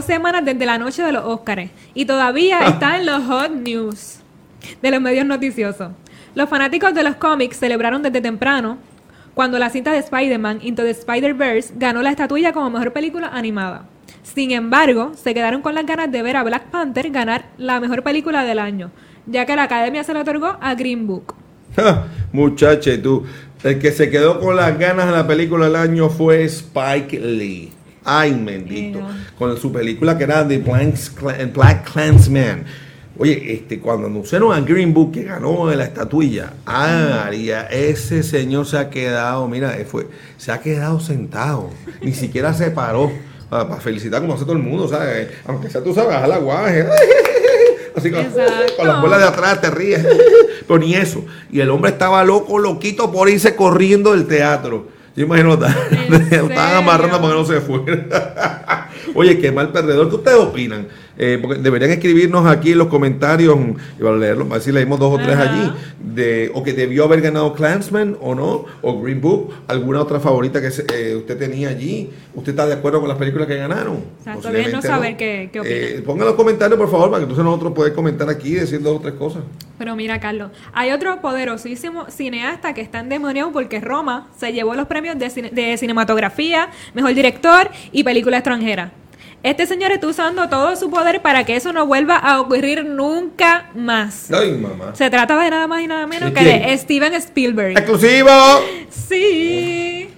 dos semanas desde la noche de los Óscares y todavía está en los hot news de los medios noticiosos. Los fanáticos de los cómics celebraron desde temprano cuando la cinta de Spider-Man Into the Spider-Verse ganó la estatuilla como mejor película animada. Sin embargo, se quedaron con las ganas de ver a Black Panther ganar la mejor película del año, ya que la academia se le otorgó a Green Book. Muchacha, tú, el que se quedó con las ganas de la película del año fue Spike Lee. Ay, bendito. Con su película que era The Black Clansman. Oye, este, cuando anunciaron a Green Book que ganó la estatuilla, ah, María, ese señor se ha quedado, mira, fue, se ha quedado sentado, ni siquiera se paró para, felicitar como hace todo el mundo, ¿sabes? Aunque sea tú sabes, a la guaje, así con, con la bola de atrás te ríes, pero ni eso. Y el hombre estaba loco, loquito por irse corriendo del teatro. Yo imagino, estaban amarrando para que no se fuera. Oye, qué mal perdedor. ¿Qué ustedes opinan? Eh, porque deberían escribirnos aquí en los comentarios, y a leerlos, a ver si leímos dos o tres allí, de, o que debió haber ganado Clansman o no, o Green Book, alguna otra favorita que eh, usted tenía allí. ¿Usted está de acuerdo con las películas que ganaron? Exacto, no saber qué, qué eh, pongan los comentarios, por favor, para que entonces nosotros podamos comentar aquí y decir dos o tres cosas. Pero mira, Carlos, hay otro poderosísimo cineasta que está endemoniado porque Roma se llevó los premios de, de cinematografía, mejor director y película extranjera. Este señor está usando todo su poder para que eso no vuelva a ocurrir nunca más. Ay, mamá. Se trata de nada más y nada menos que de Steven Spielberg. ¡Exclusivo! Sí.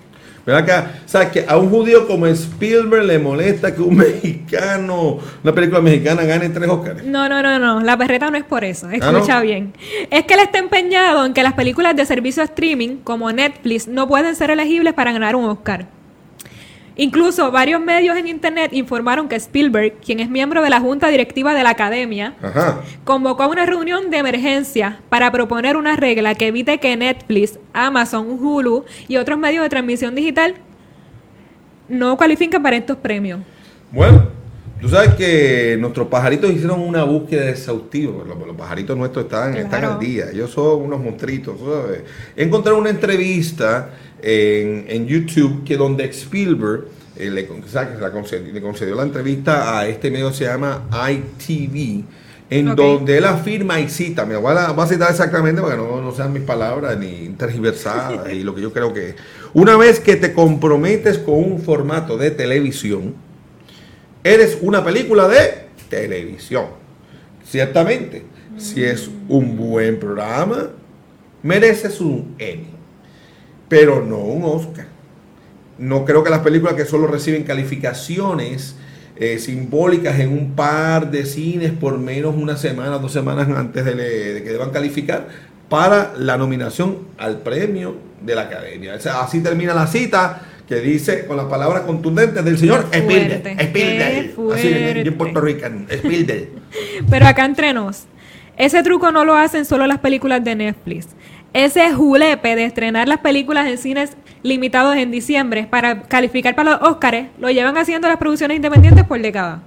Pero acá, ¿sabes que a un judío como Spielberg le molesta que un mexicano, una película mexicana, gane tres Oscars? No, no, no, no. La perreta no es por eso. ¿Ah, Escucha bien. Es que él está empeñado en que las películas de servicio streaming, como Netflix, no pueden ser elegibles para ganar un Oscar. Incluso varios medios en Internet informaron que Spielberg, quien es miembro de la junta directiva de la academia, convocó a una reunión de emergencia para proponer una regla que evite que Netflix, Amazon, Hulu y otros medios de transmisión digital no cualifiquen para estos premios. Bueno, tú sabes que nuestros pajaritos hicieron una búsqueda exhaustiva. Los, pajaritos nuestros están, están al día. Ellos son unos monstruitos. Encontraron una entrevista en, YouTube que donde Spielberg eh, le, concedió, la entrevista a este medio que se llama ITV, en donde él afirma y cita, me voy a, citar exactamente para que no, sean mis palabras ni tergiversadas y lo que yo creo que es. Una vez que te comprometes con un formato de televisión, eres una película de televisión. Ciertamente, si es un buen programa, mereces un Emmy pero no un Oscar. No creo que las películas que solo reciben calificaciones eh, simbólicas en un par de cines por menos una semana, dos semanas antes de, que deban calificar para la nominación al premio de la academia. así termina la cita que dice con las palabras contundentes del señor. Así en Puerto Rico, Spielberg. Pero acá entre nos, ese truco no lo hacen solo las películas de Netflix ese julepe de estrenar las películas en cines limitados en diciembre para calificar para los Óscares, lo llevan haciendo las producciones independientes por décadas.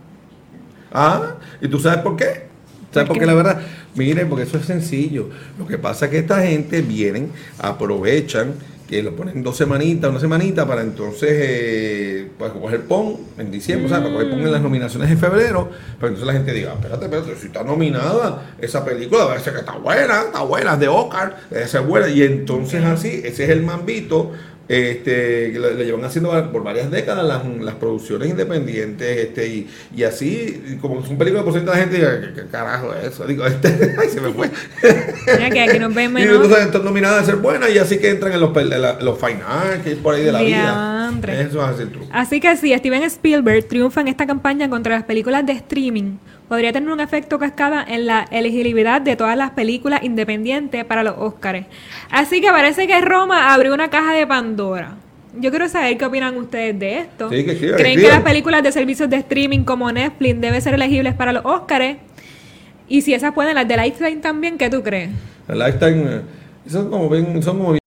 Ah, ¿y tú sabes por qué? ¿Sabes por qué? la verdad? Miren, porque eso es sencillo. Lo que pasa es que esta gente vienen, aprovechan que lo ponen dos semanitas, una semanita para entonces eh, pues, coger PON en diciembre, o sea, para coger PON en las nominaciones en febrero, pero entonces la gente diga, espérate, espérate, si está nominada esa película, debe ser que está buena, está buena, de Oscar, debe ser buena, y entonces así, ese es el mambito este, le, llevan haciendo por varias décadas las, producciones independientes, este, y, y así, como es un peligro de porcentaje de gente, ¿qué, carajo es eso? Digo, este, ay, se me fue. Mira que aquí nos ven menos. Y entonces están nominadas a ser buenas y así que entran en los, los final, que es por ahí de la vida. Eso es el truco. Así que si Steven Spielberg triunfa en esta campaña contra las películas de streaming, podría tener un efecto cascada en la elegibilidad de todas las películas independientes para los Oscars. Así que parece que Roma abrió una caja de Pandora. Yo quiero saber qué opinan ustedes de esto. ¿Creen que las películas de servicios de streaming como Netflix deben ser elegibles para los Oscars? Y si esas pueden, las de Lifetime también, ¿qué tú crees? Lifetime, eh, son como, son como